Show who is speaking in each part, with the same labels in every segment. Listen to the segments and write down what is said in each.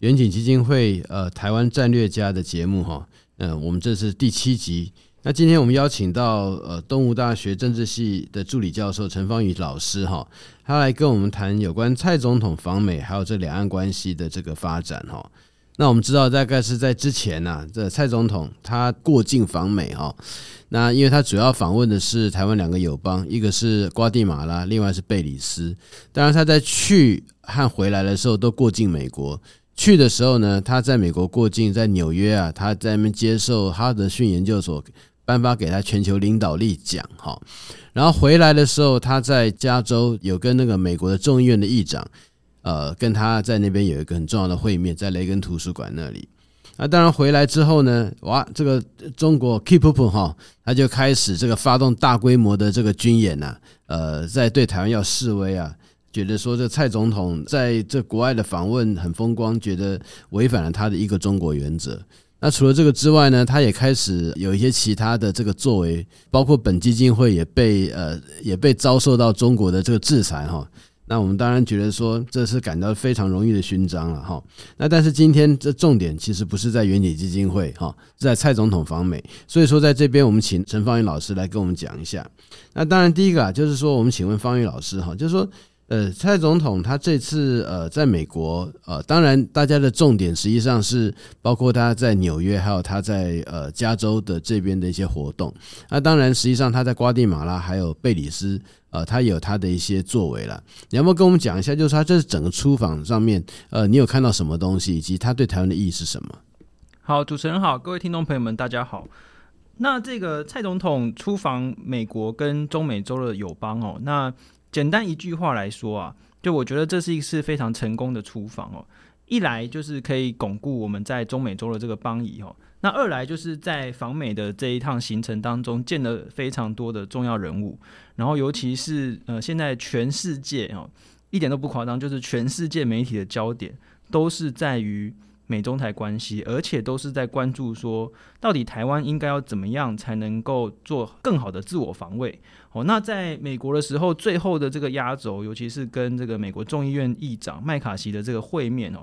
Speaker 1: 远景基金会呃台湾战略家的节目哈，嗯，我们这是第七集。那今天我们邀请到呃东吴大学政治系的助理教授陈芳宇老师哈，他来跟我们谈有关蔡总统访美还有这两岸关系的这个发展哈。那我们知道大概是在之前呐，这蔡总统他过境访美哈，那因为他主要访问的是台湾两个友邦，一个是瓜地马拉，另外是贝里斯。当然他在去和回来的时候都过境美国。去的时候呢，他在美国过境，在纽约啊，他在那边接受哈德逊研究所颁发给他全球领导力奖哈。然后回来的时候，他在加州有跟那个美国的众议院的议长，呃，跟他在那边有一个很重要的会面，在雷根图书馆那里。那当然回来之后呢，哇，这个中国 keep up 哈，他就开始这个发动大规模的这个军演呐，呃，在对台湾要示威啊。觉得说这蔡总统在这国外的访问很风光，觉得违反了他的一个中国原则。那除了这个之外呢，他也开始有一些其他的这个作为，包括本基金会也被呃也被遭受到中国的这个制裁哈。那我们当然觉得说这是感到非常荣誉的勋章了哈。那但是今天这重点其实不是在远景基金会哈，在蔡总统访美。所以说在这边我们请陈芳语老师来跟我们讲一下。那当然第一个啊，就是说我们请问芳语老师哈，就是说。呃，蔡总统他这次呃在美国呃，当然大家的重点实际上是包括他在纽约，还有他在呃加州的这边的一些活动。那当然，实际上他在瓜地马拉还有贝里斯，呃，他有他的一些作为了。你要不要跟我们讲一下，就是他这整个出访上面，呃，你有看到什么东西，以及他对台湾的意义是什么？
Speaker 2: 好，主持人好，各位听众朋友们，大家好。那这个蔡总统出访美国跟中美洲的友邦哦，那。简单一句话来说啊，就我觉得这是一次非常成功的出访哦。一来就是可以巩固我们在中美洲的这个邦谊哦，那二来就是在访美的这一趟行程当中见了非常多的重要人物，然后尤其是呃现在全世界哦，一点都不夸张，就是全世界媒体的焦点都是在于。美中台关系，而且都是在关注说，到底台湾应该要怎么样才能够做更好的自我防卫？哦，那在美国的时候，最后的这个压轴，尤其是跟这个美国众议院议长麦卡锡的这个会面哦，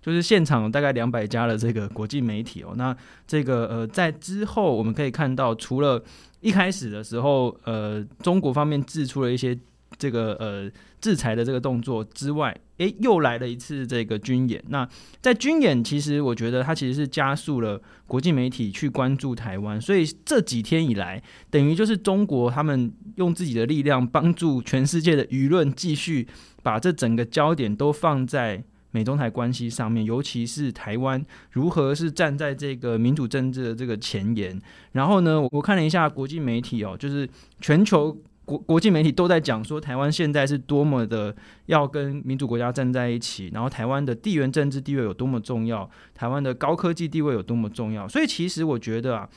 Speaker 2: 就是现场大概两百家的这个国际媒体哦，那这个呃，在之后我们可以看到，除了一开始的时候，呃，中国方面制出了一些。这个呃制裁的这个动作之外，诶，又来了一次这个军演。那在军演，其实我觉得它其实是加速了国际媒体去关注台湾。所以这几天以来，等于就是中国他们用自己的力量帮助全世界的舆论继续把这整个焦点都放在美中台关系上面，尤其是台湾如何是站在这个民主政治的这个前沿。然后呢，我看了一下国际媒体哦，就是全球。国国际媒体都在讲说，台湾现在是多么的要跟民主国家站在一起，然后台湾的地缘政治地位有多么重要，台湾的高科技地位有多么重要。所以，其实我觉得啊，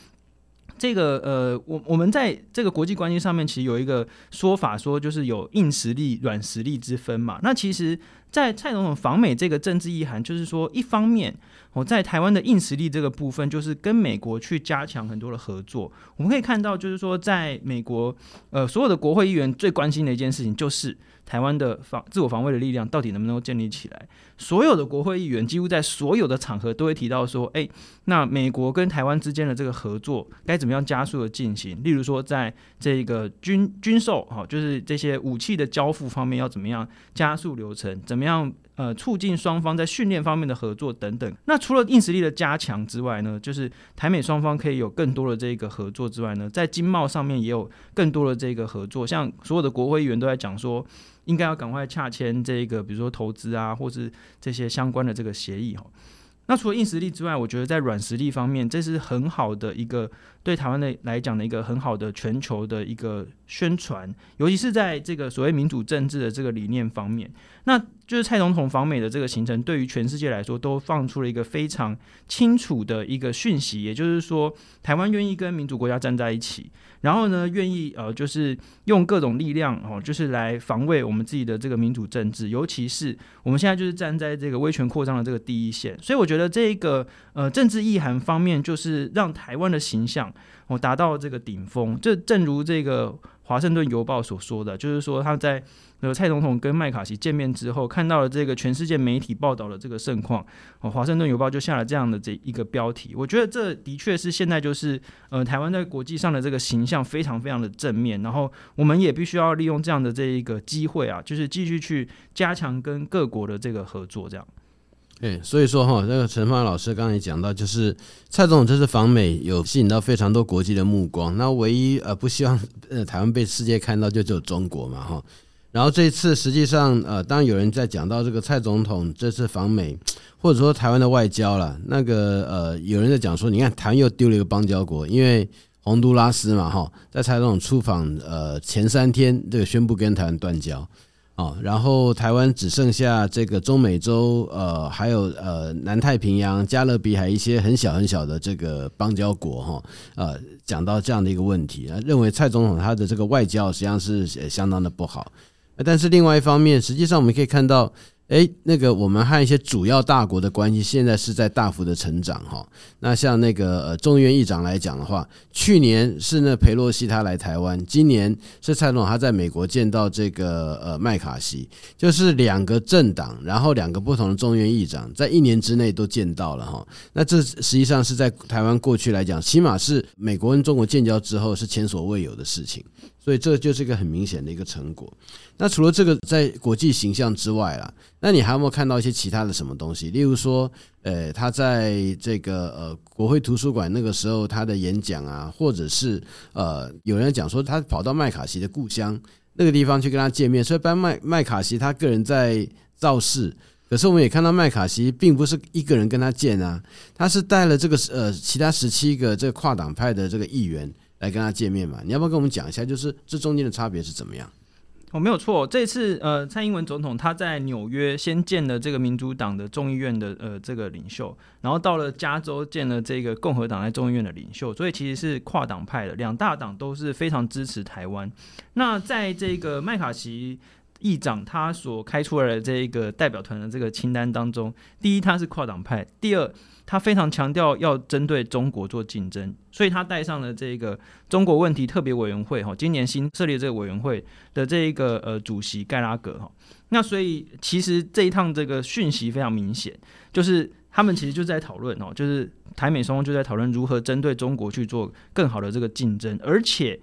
Speaker 2: 这个呃，我我们在这个国际关系上面，其实有一个说法，说就是有硬实力、软实力之分嘛。那其实。在蔡总统访美这个政治意涵，就是说，一方面，我在台湾的硬实力这个部分，就是跟美国去加强很多的合作。我们可以看到，就是说，在美国，呃，所有的国会议员最关心的一件事情，就是台湾的防自我防卫的力量到底能不能够建立起来。所有的国会议员几乎在所有的场合都会提到说，诶，那美国跟台湾之间的这个合作该怎么样加速的进行？例如说，在这个军军售，哈，就是这些武器的交付方面要怎么样加速流程？怎么样？呃，促进双方在训练方面的合作等等。那除了硬实力的加强之外呢，就是台美双方可以有更多的这个合作之外呢，在经贸上面也有更多的这个合作。像所有的国会议员都在讲说，应该要赶快洽签这个，比如说投资啊，或是这些相关的这个协议哈。那除了硬实力之外，我觉得在软实力方面，这是很好的一个对台湾的来讲的一个很好的全球的一个宣传，尤其是在这个所谓民主政治的这个理念方面。那就是蔡总统访美的这个行程，对于全世界来说都放出了一个非常清楚的一个讯息，也就是说，台湾愿意跟民主国家站在一起，然后呢，愿意呃，就是用各种力量哦，就是来防卫我们自己的这个民主政治，尤其是我们现在就是站在这个威权扩张的这个第一线，所以我觉得这个呃政治意涵方面，就是让台湾的形象哦达到这个顶峰，这正如这个。华盛顿邮报所说的，就是说他在呃蔡总统跟麦卡锡见面之后，看到了这个全世界媒体报道的这个盛况，哦，华盛顿邮报就下了这样的这一个标题。我觉得这的确是现在就是呃台湾在国际上的这个形象非常非常的正面，然后我们也必须要利用这样的这一个机会啊，就是继续去加强跟各国的这个合作，这样。
Speaker 1: 对，所以说哈，那个陈芳老师刚才讲到，就是蔡总统这次访美有吸引到非常多国际的目光。那唯一呃不希望呃台湾被世界看到，就只有中国嘛哈。然后这次实际上呃，当有人在讲到这个蔡总统这次访美，或者说台湾的外交了，那个呃有人在讲说，你看台湾又丢了一个邦交国，因为洪都拉斯嘛哈，在蔡总统出访呃前三天，这个宣布跟台湾断交。哦，然后台湾只剩下这个中美洲，呃，还有呃南太平洋、加勒比海一些很小很小的这个邦交国哈，呃，讲到这样的一个问题，认为蔡总统他的这个外交实际上是相当的不好，但是另外一方面，实际上我们可以看到。哎，那个我们和一些主要大国的关系现在是在大幅的成长哈。那像那个呃众议院议长来讲的话，去年是那裴洛西他来台湾，今年是蔡总统他在美国见到这个呃麦卡锡，就是两个政党，然后两个不同的众议院议长在一年之内都见到了哈。那这实际上是在台湾过去来讲，起码是美国跟中国建交之后是前所未有的事情。所以这就是一个很明显的一个成果。那除了这个在国际形象之外啦，那你还有没有看到一些其他的什么东西？例如说，呃，他在这个呃国会图书馆那个时候他的演讲啊，或者是呃有人讲说他跑到麦卡锡的故乡那个地方去跟他见面。所以，班麦麦卡锡他个人在造势，可是我们也看到麦卡锡并不是一个人跟他见啊，他是带了这个呃其他十七个这个跨党派的这个议员。来跟他见面嘛？你要不要跟我们讲一下，就是这中间的差别是怎么样？
Speaker 2: 哦，没有错，这次呃，蔡英文总统他在纽约先见了这个民主党的众议院的呃这个领袖，然后到了加州见了这个共和党在众议院的领袖，所以其实是跨党派的，两大党都是非常支持台湾。那在这个麦卡锡议长他所开出来的这一个代表团的这个清单当中，第一他是跨党派，第二。他非常强调要针对中国做竞争，所以他带上了这个中国问题特别委员会哈，今年新设立这个委员会的这一个呃主席盖拉格哈。那所以其实这一趟这个讯息非常明显，就是他们其实就在讨论哦，就是台美双方就在讨论如何针对中国去做更好的这个竞争，而且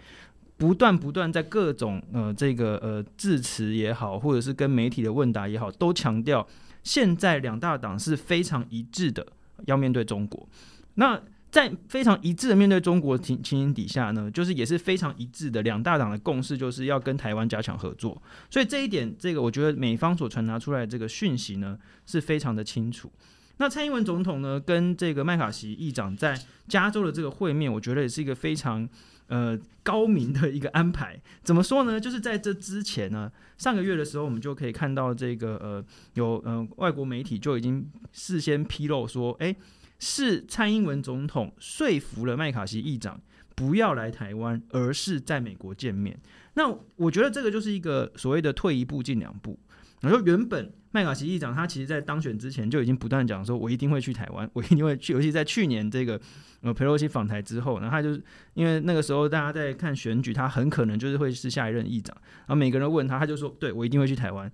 Speaker 2: 不断不断在各种呃这个呃致辞也好，或者是跟媒体的问答也好，都强调现在两大党是非常一致的。要面对中国，那在非常一致的面对中国情情形底下呢，就是也是非常一致的两大党的共识，就是要跟台湾加强合作。所以这一点，这个我觉得美方所传达出来的这个讯息呢，是非常的清楚。那蔡英文总统呢，跟这个麦卡锡议长在加州的这个会面，我觉得也是一个非常呃高明的一个安排。怎么说呢？就是在这之前呢，上个月的时候，我们就可以看到这个呃有呃外国媒体就已经事先披露说，诶，是蔡英文总统说服了麦卡锡议长不要来台湾，而是在美国见面。那我觉得这个就是一个所谓的退一步进两步。然后原本麦卡锡议长他其实，在当选之前就已经不断讲说，我一定会去台湾，我一定会去。尤其在去年这个呃佩洛西访台之后，然后他就是因为那个时候大家在看选举，他很可能就是会是下一任议长。然后每个人问他，他就说，对，我一定会去台湾。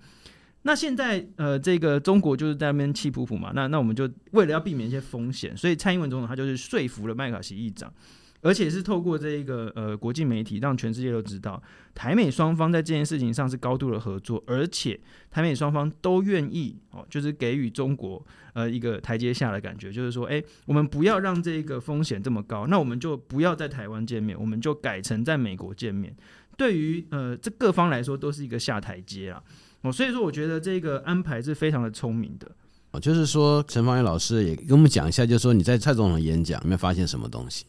Speaker 2: 那现在呃这个中国就是在那边气噗噗嘛，那那我们就为了要避免一些风险，所以蔡英文总统他就是说服了麦卡锡议长。而且是透过这一个呃国际媒体，让全世界都知道台美双方在这件事情上是高度的合作，而且台美双方都愿意哦，就是给予中国呃一个台阶下的感觉，就是说，哎，我们不要让这个风险这么高，那我们就不要在台湾见面，我们就改成在美国见面。对于呃这各方来说都是一个下台阶啊，哦，所以说我觉得这个安排是非常的聪明的。
Speaker 1: 哦，就是说陈芳语老师也跟我们讲一下，就是说你在蔡总统演讲有没有发现什么东西？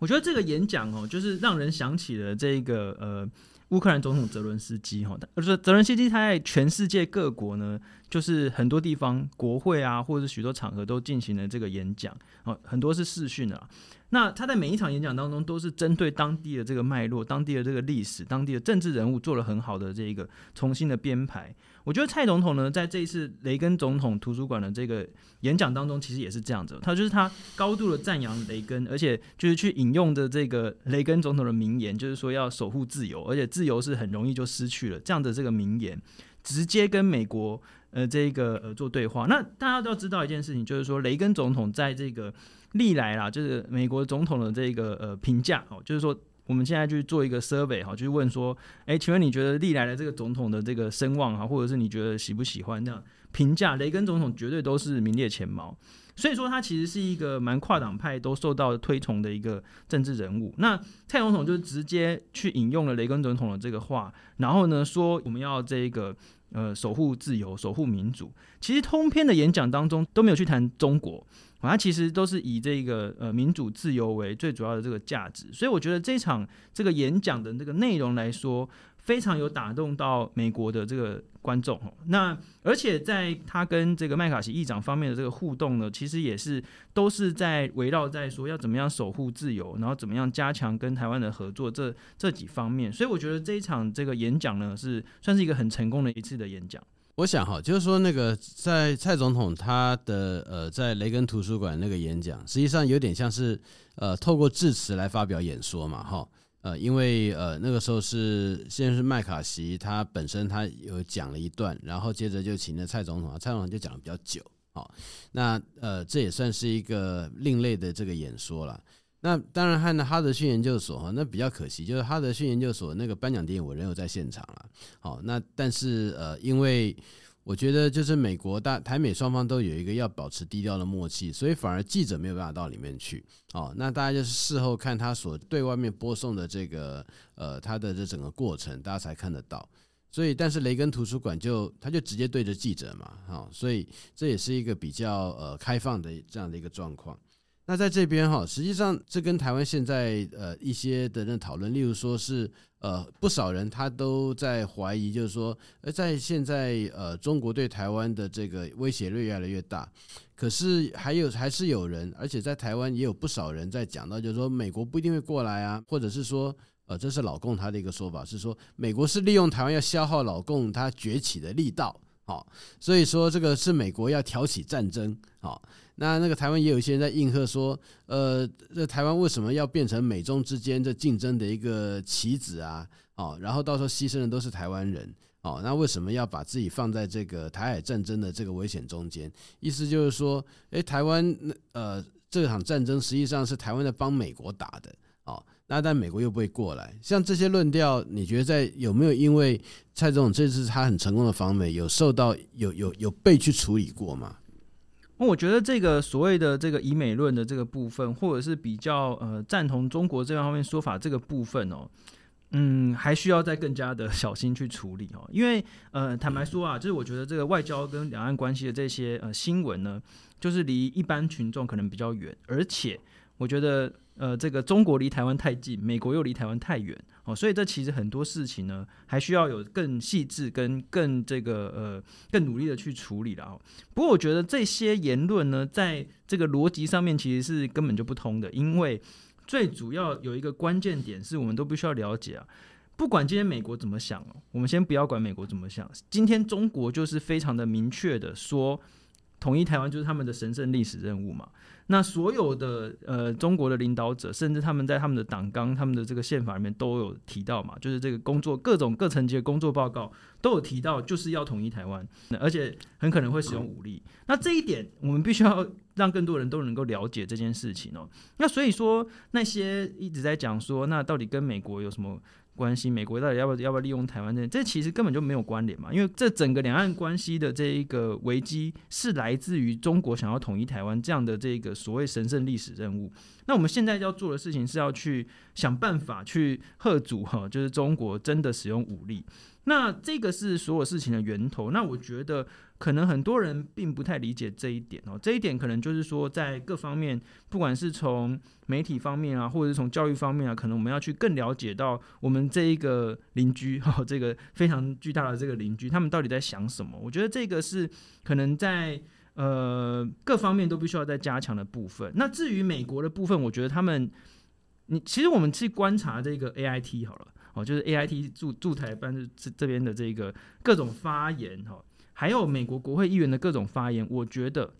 Speaker 2: 我觉得这个演讲哦，就是让人想起了这个呃乌克兰总统泽伦斯基哈，就是泽伦斯基他在全世界各国呢，就是很多地方国会啊，或者是许多场合都进行了这个演讲，哦，很多是视讯的。那他在每一场演讲当中，都是针对当地的这个脉络、当地的这个历史、当地的政治人物做了很好的这个重新的编排。我觉得蔡总统呢，在这一次雷根总统图书馆的这个演讲当中，其实也是这样子。他就是他高度的赞扬雷根，而且就是去引用的这个雷根总统的名言，就是说要守护自由，而且自由是很容易就失去了这样的这个名言，直接跟美国呃这个呃做对话。那大家都知道一件事情，就是说雷根总统在这个历来啦，就是美国总统的这个呃评价哦，就是说。我们现在去做一个 survey 哈，就是问说，哎，请问你觉得历来的这个总统的这个声望哈，或者是你觉得喜不喜欢这样评价？雷根总统绝对都是名列前茅，所以说他其实是一个蛮跨党派都受到推崇的一个政治人物。那蔡总统就直接去引用了雷根总统的这个话，然后呢说我们要这个呃守护自由、守护民主。其实通篇的演讲当中都没有去谈中国。它其实都是以这个呃民主自由为最主要的这个价值，所以我觉得这场这个演讲的这个内容来说，非常有打动到美国的这个观众。那而且在他跟这个麦卡锡议长方面的这个互动呢，其实也是都是在围绕在说要怎么样守护自由，然后怎么样加强跟台湾的合作这这几方面。所以我觉得这一场这个演讲呢，是算是一个很成功的一次的演讲。
Speaker 1: 我想哈，就是说那个在蔡总统他的呃在雷根图书馆那个演讲，实际上有点像是呃透过致辞来发表演说嘛哈，呃因为呃那个时候是先是麦卡锡他本身他有讲了一段，然后接着就请了蔡总统，蔡总统就讲的比较久，好，那呃这也算是一个另类的这个演说了。那当然，和哈德逊研究所哈，那比较可惜，就是哈德逊研究所那个颁奖典礼我仍有在现场了。好，那但是呃，因为我觉得就是美国大台美双方都有一个要保持低调的默契，所以反而记者没有办法到里面去。哦，那大家就是事后看他所对外面播送的这个呃他的这整个过程，大家才看得到。所以，但是雷根图书馆就他就直接对着记者嘛，好，所以这也是一个比较呃开放的这样的一个状况。那在这边哈，实际上这跟台湾现在呃一些的人讨论，例如说是呃不少人他都在怀疑，就是说呃在现在呃中国对台湾的这个威胁越来越大，可是还有还是有人，而且在台湾也有不少人在讲到，就是说美国不一定会过来啊，或者是说呃这是老共他的一个说法，是说美国是利用台湾要消耗老共他崛起的力道，好，所以说这个是美国要挑起战争，好。那那个台湾也有一些人在应和说，呃，这台湾为什么要变成美中之间这竞争的一个棋子啊？哦，然后到时候牺牲的都是台湾人，哦，那为什么要把自己放在这个台海战争的这个危险中间？意思就是说，诶，台湾那呃这场战争实际上是台湾在帮美国打的，哦，那但美国又不会过来，像这些论调，你觉得在有没有因为蔡总这次他很成功的访美，有受到有有有被去处理过吗？
Speaker 2: 我觉得这个所谓的这个以美论的这个部分，或者是比较呃赞同中国这方面说法这个部分哦，嗯，还需要再更加的 小心去处理哦，因为呃坦白说啊，就是我觉得这个外交跟两岸关系的这些呃新闻呢，就是离一般群众可能比较远，而且我觉得。呃，这个中国离台湾太近，美国又离台湾太远，所以这其实很多事情呢，还需要有更细致跟更这个呃更努力的去处理了哦。不过我觉得这些言论呢，在这个逻辑上面其实是根本就不通的，因为最主要有一个关键点是我们都必须要了解啊，不管今天美国怎么想哦，我们先不要管美国怎么想，今天中国就是非常的明确的说，统一台湾就是他们的神圣历史任务嘛。那所有的呃中国的领导者，甚至他们在他们的党纲、他们的这个宪法里面都有提到嘛，就是这个工作各种各层级的工作报告都有提到，就是要统一台湾，而且很可能会使用武力。那这一点我们必须要让更多人都能够了解这件事情哦。那所以说那些一直在讲说，那到底跟美国有什么？关系，美国到底要不要要不要利用台湾？这这其实根本就没有关联嘛，因为这整个两岸关系的这一个危机是来自于中国想要统一台湾这样的这个所谓神圣历史任务。那我们现在要做的事情是要去想办法去吓阻哈，就是中国真的使用武力。那这个是所有事情的源头。那我觉得，可能很多人并不太理解这一点哦。这一点可能就是说，在各方面，不管是从媒体方面啊，或者是从教育方面啊，可能我们要去更了解到我们这一个邻居哈，这个非常巨大的这个邻居，他们到底在想什么？我觉得这个是可能在呃各方面都必须要再加强的部分。那至于美国的部分，我觉得他们，你其实我们去观察这个 AIT 好了。哦，就是 A I T 驻驻台办这这边的这个各种发言哈，还有美国国会议员的各种发言，我觉得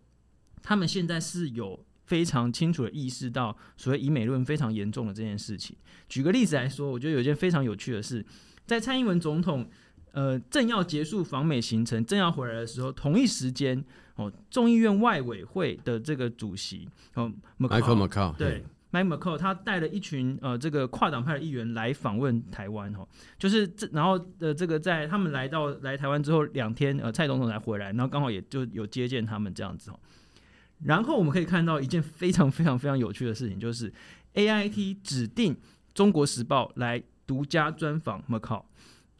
Speaker 2: 他们现在是有非常清楚的意识到所谓以美论非常严重的这件事情。举个例子来说，我觉得有一件非常有趣的事，在蔡英文总统呃正要结束访美行程，正要回来的时候，同一时间哦，众议院外委会的这个主席哦
Speaker 1: ，Michael McCaul
Speaker 2: 对。Mike McCaul 他带了一群呃这个跨党派的议员来访问台湾哦，就是这然后呃这个在他们来到来台湾之后两天呃蔡总统才回来，然后刚好也就有接见他们这样子哦。然后我们可以看到一件非常非常非常有趣的事情，就是 AIT 指定中国时报来独家专访 McCaul。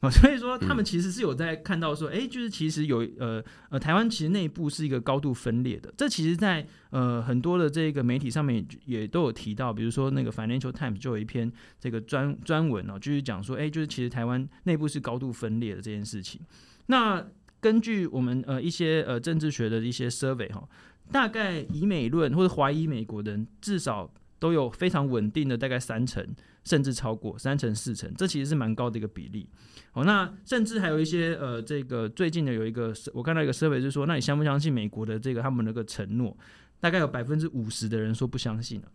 Speaker 2: 啊，所以说他们其实是有在看到说，哎，就是其实有呃呃，台湾其实内部是一个高度分裂的。这其实，在呃很多的这个媒体上面也都有提到，比如说那个 Financial Times 就有一篇这个专专文哦，就是讲说，哎，就是其实台湾内部是高度分裂的这件事情。那根据我们呃一些呃政治学的一些 survey 哈，大概以美论或者怀疑美国的人至少都有非常稳定的大概三成，甚至超过三成四成，这其实是蛮高的一个比例。哦，那甚至还有一些呃，这个最近的有一个，我看到一个设备就是说，那你相不相信美国的这个他们那个承诺？大概有百分之五十的人说不相信了。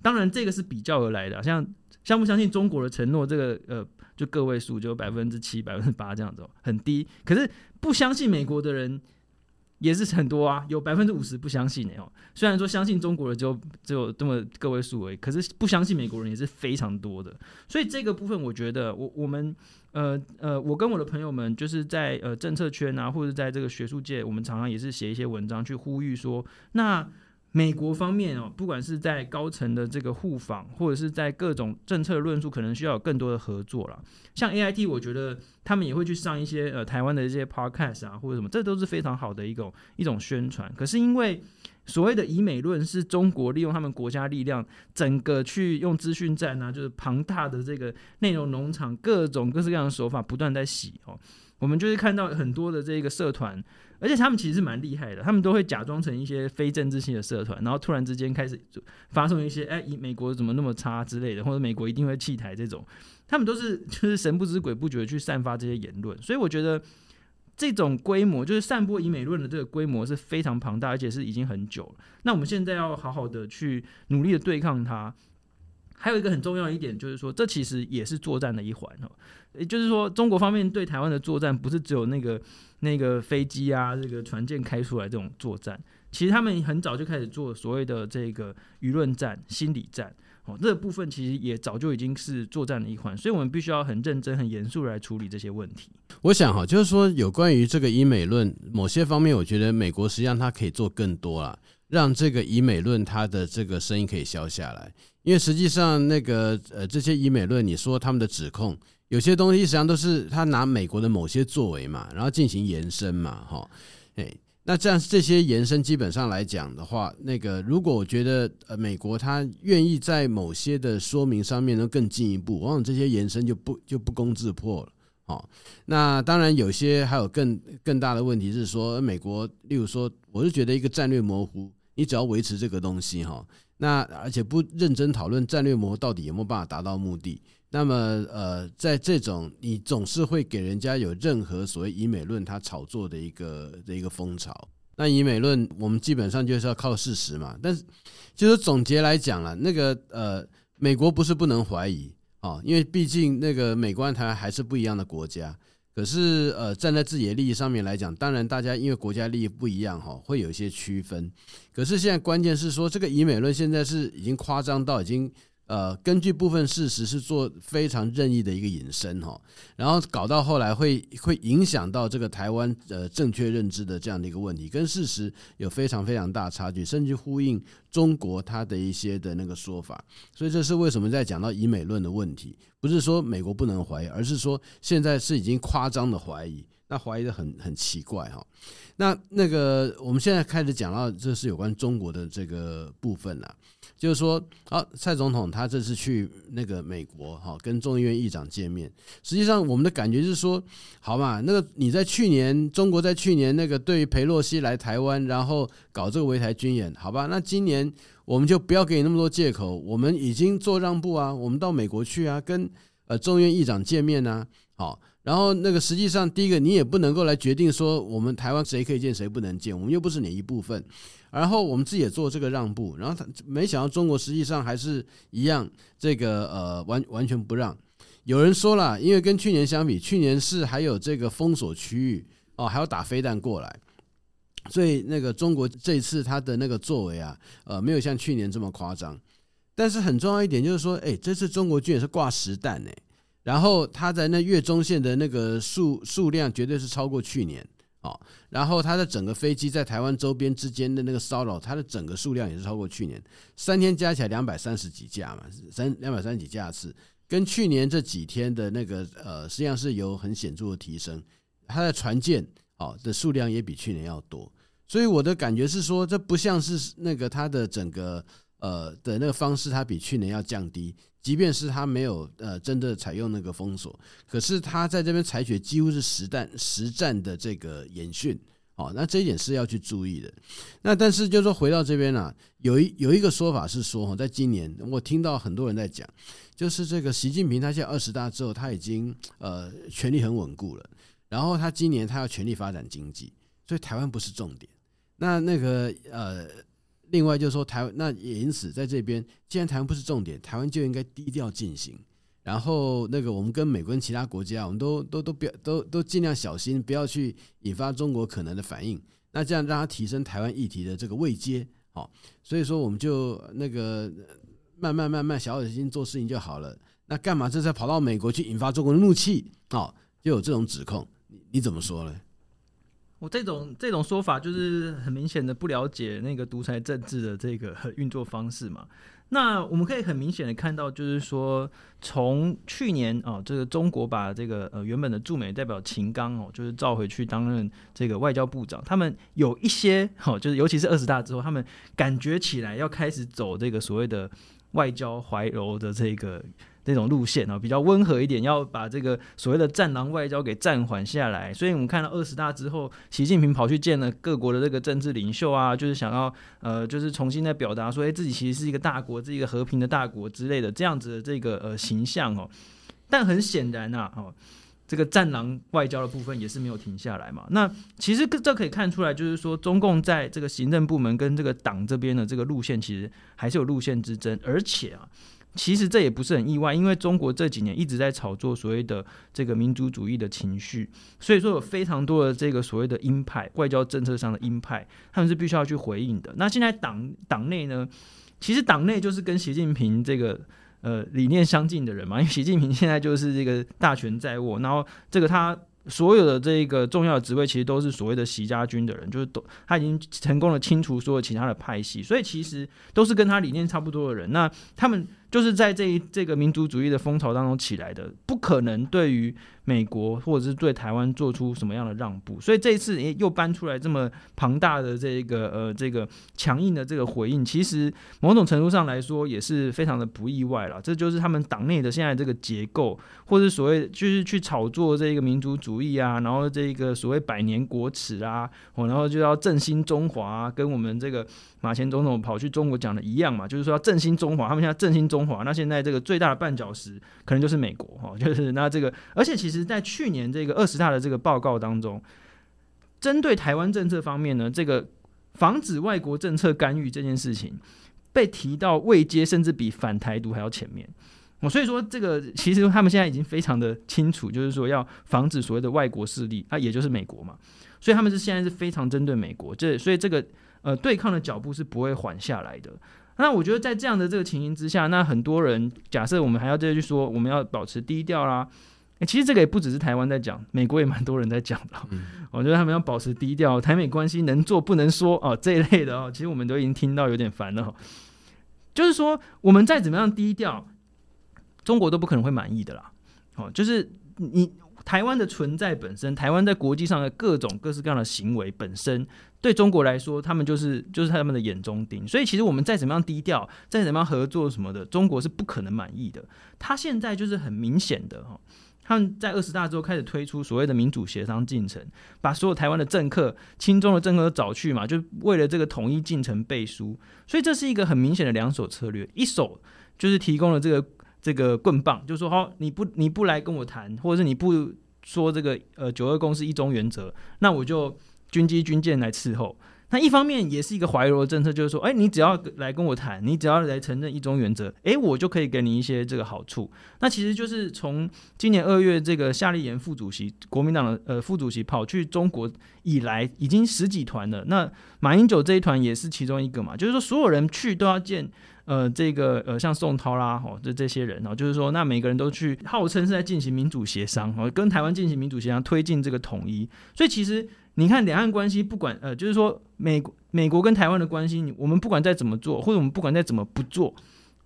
Speaker 2: 当然，这个是比较而来的，像相不相信中国的承诺，这个呃，就个位数，就百分之七、百分之八这样子，很低。可是不相信美国的人。也是很多啊，有百分之五十不相信的哦。虽然说相信中国的就只有这么个位数而已，可是不相信美国人也是非常多的。所以这个部分，我觉得我我们呃呃，我跟我的朋友们就是在呃政策圈啊，或者在这个学术界，我们常常也是写一些文章去呼吁说，那。美国方面哦，不管是在高层的这个互访，或者是在各种政策论述，可能需要有更多的合作了。像 AIT，我觉得他们也会去上一些呃台湾的一些 podcast 啊，或者什么，这都是非常好的一种一种宣传。可是因为所谓的以美论是中国利用他们国家力量，整个去用资讯战啊，就是庞大的这个内容农场，各种各式各样的手法不断在洗哦。我们就是看到很多的这个社团。而且他们其实是蛮厉害的，他们都会假装成一些非政治性的社团，然后突然之间开始发送一些“哎，以美国怎么那么差”之类的，或者美国一定会弃台这种，他们都是 就是神不知鬼不觉的去散发这些言论。所以我觉得这种规模，就是散播以美论的这个规模是非常庞大，而且是已经很久了。那我们现在要好好的去努力的对抗它。还有一个很重要一点就是说，这其实也是作战的一环哦。也就是说，中国方面对台湾的作战，不是只有那个那个飞机啊、这个船舰开出来这种作战，其实他们很早就开始做所谓的这个舆论战、心理战哦。这部分其实也早就已经是作战的一环，所以我们必须要很认真、很严肃来处理这些问题。
Speaker 1: 我想哈，就是说有关于这个以美论，某些方面，我觉得美国实际上它可以做更多了，让这个以美论它的这个声音可以消下来。因为实际上，那个呃，这些以美论，你说他们的指控，有些东西实际上都是他拿美国的某些作为嘛，然后进行延伸嘛，哈，哎，那这样这些延伸基本上来讲的话，那个如果我觉得呃，美国他愿意在某些的说明上面能更进一步，往往这些延伸就不就不攻自破了，哦，那当然有些还有更更大的问题是说，美国，例如说，我是觉得一个战略模糊，你只要维持这个东西，哈。那而且不认真讨论战略模糊到底有没有办法达到目的，那么呃，在这种你总是会给人家有任何所谓以美论他炒作的一个的一个风潮。那以美论我们基本上就是要靠事实嘛。但是就是总结来讲了，那个呃，美国不是不能怀疑啊，因为毕竟那个美国台湾还是不一样的国家。可是，呃，站在自己的利益上面来讲，当然大家因为国家利益不一样，哈，会有一些区分。可是现在关键是说，这个以美论现在是已经夸张到已经，呃，根据部分事实是做非常任意的一个引申，哈，然后搞到后来会会影响到这个台湾呃正确认知的这样的一个问题，跟事实有非常非常大差距，甚至呼应中国它的一些的那个说法，所以这是为什么在讲到以美论的问题，不是说美国不能怀疑，而是说现在是已经夸张的怀疑，那怀疑的很很奇怪哈。那那个我们现在开始讲到这是有关中国的这个部分了。就是说，啊，蔡总统他这次去那个美国，哈，跟众议院议长见面。实际上，我们的感觉是说，好嘛，那个你在去年，中国在去年那个对于裴洛西来台湾，然后搞这个围台军演，好吧，那今年我们就不要给你那么多借口，我们已经做让步啊，我们到美国去啊，跟呃众院议长见面啊，好，然后那个实际上，第一个你也不能够来决定说我们台湾谁可以见谁不能见，我们又不是你一部分。然后我们自己也做这个让步，然后他没想到中国实际上还是一样，这个呃完完全不让。有人说了，因为跟去年相比，去年是还有这个封锁区域哦，还要打飞弹过来，所以那个中国这一次他的那个作为啊，呃没有像去年这么夸张。但是很重要一点就是说，哎，这次中国军也是挂实弹哎，然后他在那越中线的那个数数量绝对是超过去年。好，然后它的整个飞机在台湾周边之间的那个骚扰，它的整个数量也是超过去年三天加起来两百三十几架嘛，三两百三十几架次，跟去年这几天的那个呃，实际上是有很显著的提升。它的船舰哦的数量也比去年要多，所以我的感觉是说，这不像是那个它的整个呃的那个方式，它比去年要降低。即便是他没有呃真的采用那个封锁，可是他在这边采取几乎是实弹实战的这个演训，哦，那这一点是要去注意的。那但是就是说回到这边啊，有一有一个说法是说，在今年我听到很多人在讲，就是这个习近平他现在二十大之后他已经呃权力很稳固了，然后他今年他要全力发展经济，所以台湾不是重点。那那个呃。另外就是说，台湾那也因此在这边，既然台湾不是重点，台湾就应该低调进行。然后那个我们跟美国跟其他国家，我们都都都不要都都尽量小心，不要去引发中国可能的反应。那这样让它提升台湾议题的这个位阶，好，所以说我们就那个慢慢慢慢小小心做事情就好了。那干嘛这次跑到美国去引发中国的怒气？好，就有这种指控，你怎么说呢？
Speaker 2: 我这种这种说法就是很明显的不了解那个独裁政治的这个 运作方式嘛。那我们可以很明显的看到，就是说从去年啊，这个中国把这个呃原本的驻美代表秦刚哦，就是召回去担任这个外交部长，他们有一些哦，就是尤其是二十大之后，他们感觉起来要开始走这个所谓的外交怀柔的这个。那种路线啊，比较温和一点，要把这个所谓的战狼外交给暂缓下来。所以我们看到二十大之后，习近平跑去见了各国的这个政治领袖啊，就是想要呃，就是重新的表达说，哎，自己其实是一个大国，是一个和平的大国之类的这样子的这个呃形象哦。但很显然呐，哦，这个战狼外交的部分也是没有停下来嘛。那其实这可以看出来，就是说中共在这个行政部门跟这个党这边的这个路线，其实还是有路线之争，而且啊。其实这也不是很意外，因为中国这几年一直在炒作所谓的这个民族主义的情绪，所以说有非常多的这个所谓的鹰派，外交政策上的鹰派，他们是必须要去回应的。那现在党党内呢，其实党内就是跟习近平这个呃理念相近的人嘛，因为习近平现在就是这个大权在握，然后这个他。所有的这个重要的职位，其实都是所谓的习家军的人，就是都他已经成功的清除所有其他的派系，所以其实都是跟他理念差不多的人。那他们就是在这一这个民族主义的风潮当中起来的，不可能对于美国或者是对台湾做出什么样的让步。所以这一次又搬出来这么庞大的这个呃这个强硬的这个回应，其实某种程度上来说也是非常的不意外了。这就是他们党内的现在这个结构，或者所谓就是去炒作这个民族主义。啊，然后这个所谓百年国耻啊，哦，然后就要振兴中华，跟我们这个马前总统跑去中国讲的一样嘛，就是说要振兴中华。他们现在振兴中华，那现在这个最大的绊脚石可能就是美国哈，就是那这个，而且其实在去年这个二十大的这个报告当中，针对台湾政策方面呢，这个防止外国政策干预这件事情被提到未接，甚至比反台独还要前面。我所以说，这个其实他们现在已经非常的清楚，就是说要防止所谓的外国势力，啊，也就是美国嘛。所以他们是现在是非常针对美国，这所以这个呃对抗的脚步是不会缓下来的。那我觉得在这样的这个情形之下，那很多人假设我们还要再去说我们要保持低调啦，欸，其实这个也不只是台湾在讲，美国也蛮多人在讲的。嗯，我觉得他们要保持低调，台美关系能做不能说哦，这一类的哦，其实我们都已经听到有点烦了。就是说，我们再怎么样低调，中国都不可能会满意的啦。哦，就是你台湾的存在本身，台湾在国际上的各种各式各样的行为本身，对中国来说，他们就是就是他们的眼中钉。所以，其实我们再怎么样低调，再怎么样合作什么的，中国是不可能满意的。他现在就是很明显的哈。他们在二十大之后开始推出所谓的民主协商进程，把所有台湾的政客、亲中的政客都找去嘛，就为了这个统一进程背书。所以这是一个很明显的两手策略，一手就是提供了这个这个棍棒，就说好，你不你不来跟我谈，或者是你不说这个呃九二共识一中原则，那我就军机军舰来伺候。那一方面也是一个怀柔政策，就是说，哎，你只要来跟我谈，你只要来承认一中原则，哎，我就可以给你一些这个好处。那其实就是从今年二月这个夏立言副主席，国民党的呃副主席跑去中国以来，已经十几团了。那马英九这一团也是其中一个嘛，就是说所有人去都要见呃这个呃像宋涛啦，哦，这这些人哦，就是说那每个人都去，号称是在进行民主协商，哦，跟台湾进行民主协商，推进这个统一。所以其实。你看两岸关系，不管呃，就是说美国美国跟台湾的关系，我们不管再怎么做，或者我们不管再怎么不做，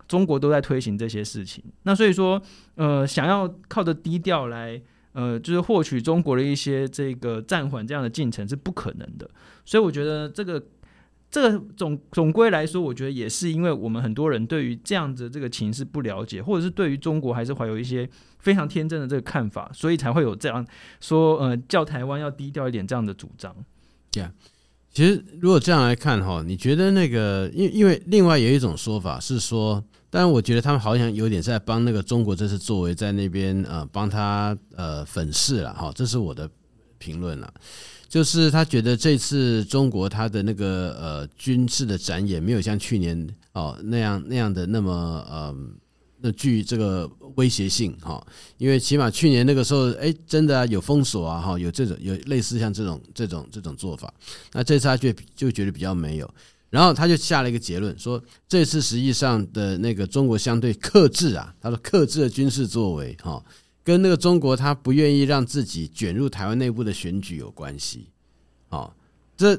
Speaker 2: 中国都在推行这些事情。那所以说，呃，想要靠着低调来，呃，就是获取中国的一些这个暂缓这样的进程是不可能的。所以我觉得这个。这个总总归来说，我觉得也是因为我们很多人对于这样子这个情势不了解，或者是对于中国还是怀有一些非常天真的这个看法，所以才会有这样说，呃，叫台湾要低调一点这样的主张。
Speaker 1: 对啊，其实如果这样来看哈，你觉得那个，因因为另外有一种说法是说，当然我觉得他们好像有点在帮那个中国这次作为在那边呃帮他呃粉饰了哈，这是我的评论了。就是他觉得这次中国他的那个呃军事的展演没有像去年哦那样那样的那么呃那具这个威胁性哈，因为起码去年那个时候哎真的啊有封锁啊哈，有这种有类似像这种这种这种做法，那这次他就就觉得比较没有，然后他就下了一个结论说，这次实际上的那个中国相对克制啊，他说克制的军事作为哈。跟那个中国，他不愿意让自己卷入台湾内部的选举有关系，哦，这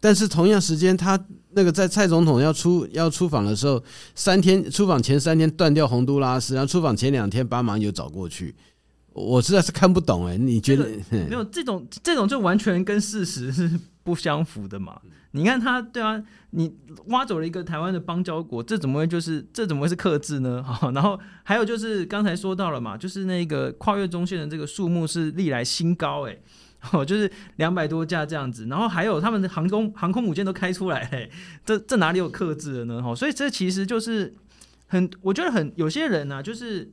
Speaker 1: 但是同样时间，他那个在蔡总统要出要出访的时候，三天出访前三天断掉洪都拉斯，然后出访前两天把马英九找过去，我实在是看不懂哎，你觉得
Speaker 2: 没有这种这种就完全跟事实是不相符的嘛？你看他对啊，你挖走了一个台湾的邦交国，这怎么会就是这怎么会是克制呢？好，然后还有就是刚才说到了嘛，就是那个跨越中线的这个数目是历来新高哎，哦，就是两百多架这样子，然后还有他们的航空航空母舰都开出来哎，这这哪里有克制的呢？哈，所以这其实就是很，我觉得很有些人啊，就是。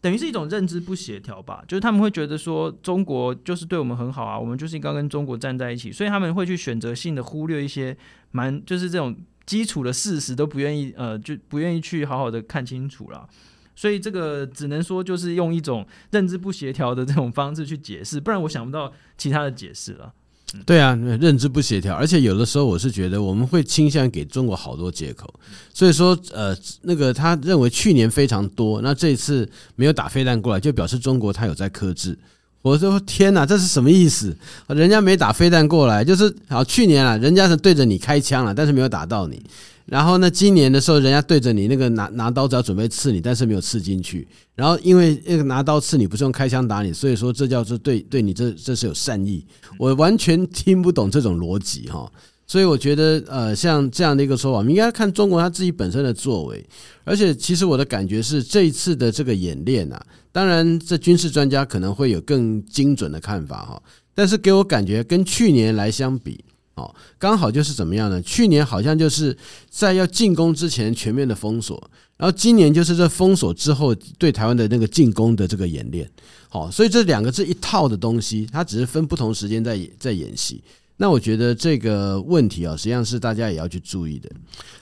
Speaker 2: 等于是一种认知不协调吧，就是他们会觉得说中国就是对我们很好啊，我们就是应该跟中国站在一起，所以他们会去选择性的忽略一些蛮就是这种基础的事实都不愿意呃就不愿意去好好的看清楚了，所以这个只能说就是用一种认知不协调的这种方式去解释，不然我想不到其他的解释了。
Speaker 1: 对啊，认知不协调，而且有的时候我是觉得我们会倾向给中国好多借口，所以说呃，那个他认为去年非常多，那这一次没有打飞弹过来，就表示中国他有在克制。我说天哪，这是什么意思？人家没打飞弹过来，就是好去年啊，人家是对着你开枪了，但是没有打到你。然后呢，今年的时候，人家对着你那个拿拿刀子要准备刺你，但是没有刺进去。然后因为那个拿刀刺你不是用开枪打你，所以说这叫做对对你这这是有善意。我完全听不懂这种逻辑哈。所以我觉得呃，像这样的一个说法，我们应该看中国他自己本身的作为。而且其实我的感觉是，这一次的这个演练啊，当然这军事专家可能会有更精准的看法哈。但是给我感觉跟去年来相比。哦，刚好就是怎么样呢？去年好像就是在要进攻之前全面的封锁，然后今年就是这封锁之后对台湾的那个进攻的这个演练。好，所以这两个这一套的东西，它只是分不同时间在在演习。那我觉得这个问题啊，实际上是大家也要去注意的。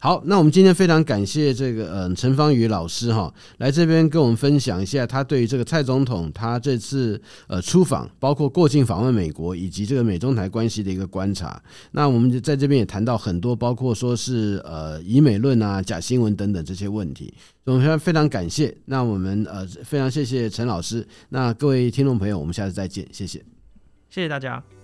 Speaker 1: 好，那我们今天非常感谢这个嗯陈芳宇老师哈，来这边跟我们分享一下他对于这个蔡总统他这次呃出访，包括过境访问美国以及这个美中台关系的一个观察。那我们在这边也谈到很多，包括说是呃以美论啊、假新闻等等这些问题。我们非常非常感谢。那我们呃非常谢谢陈老师。那各位听众朋友，我们下次再见，谢谢，
Speaker 2: 谢谢大家。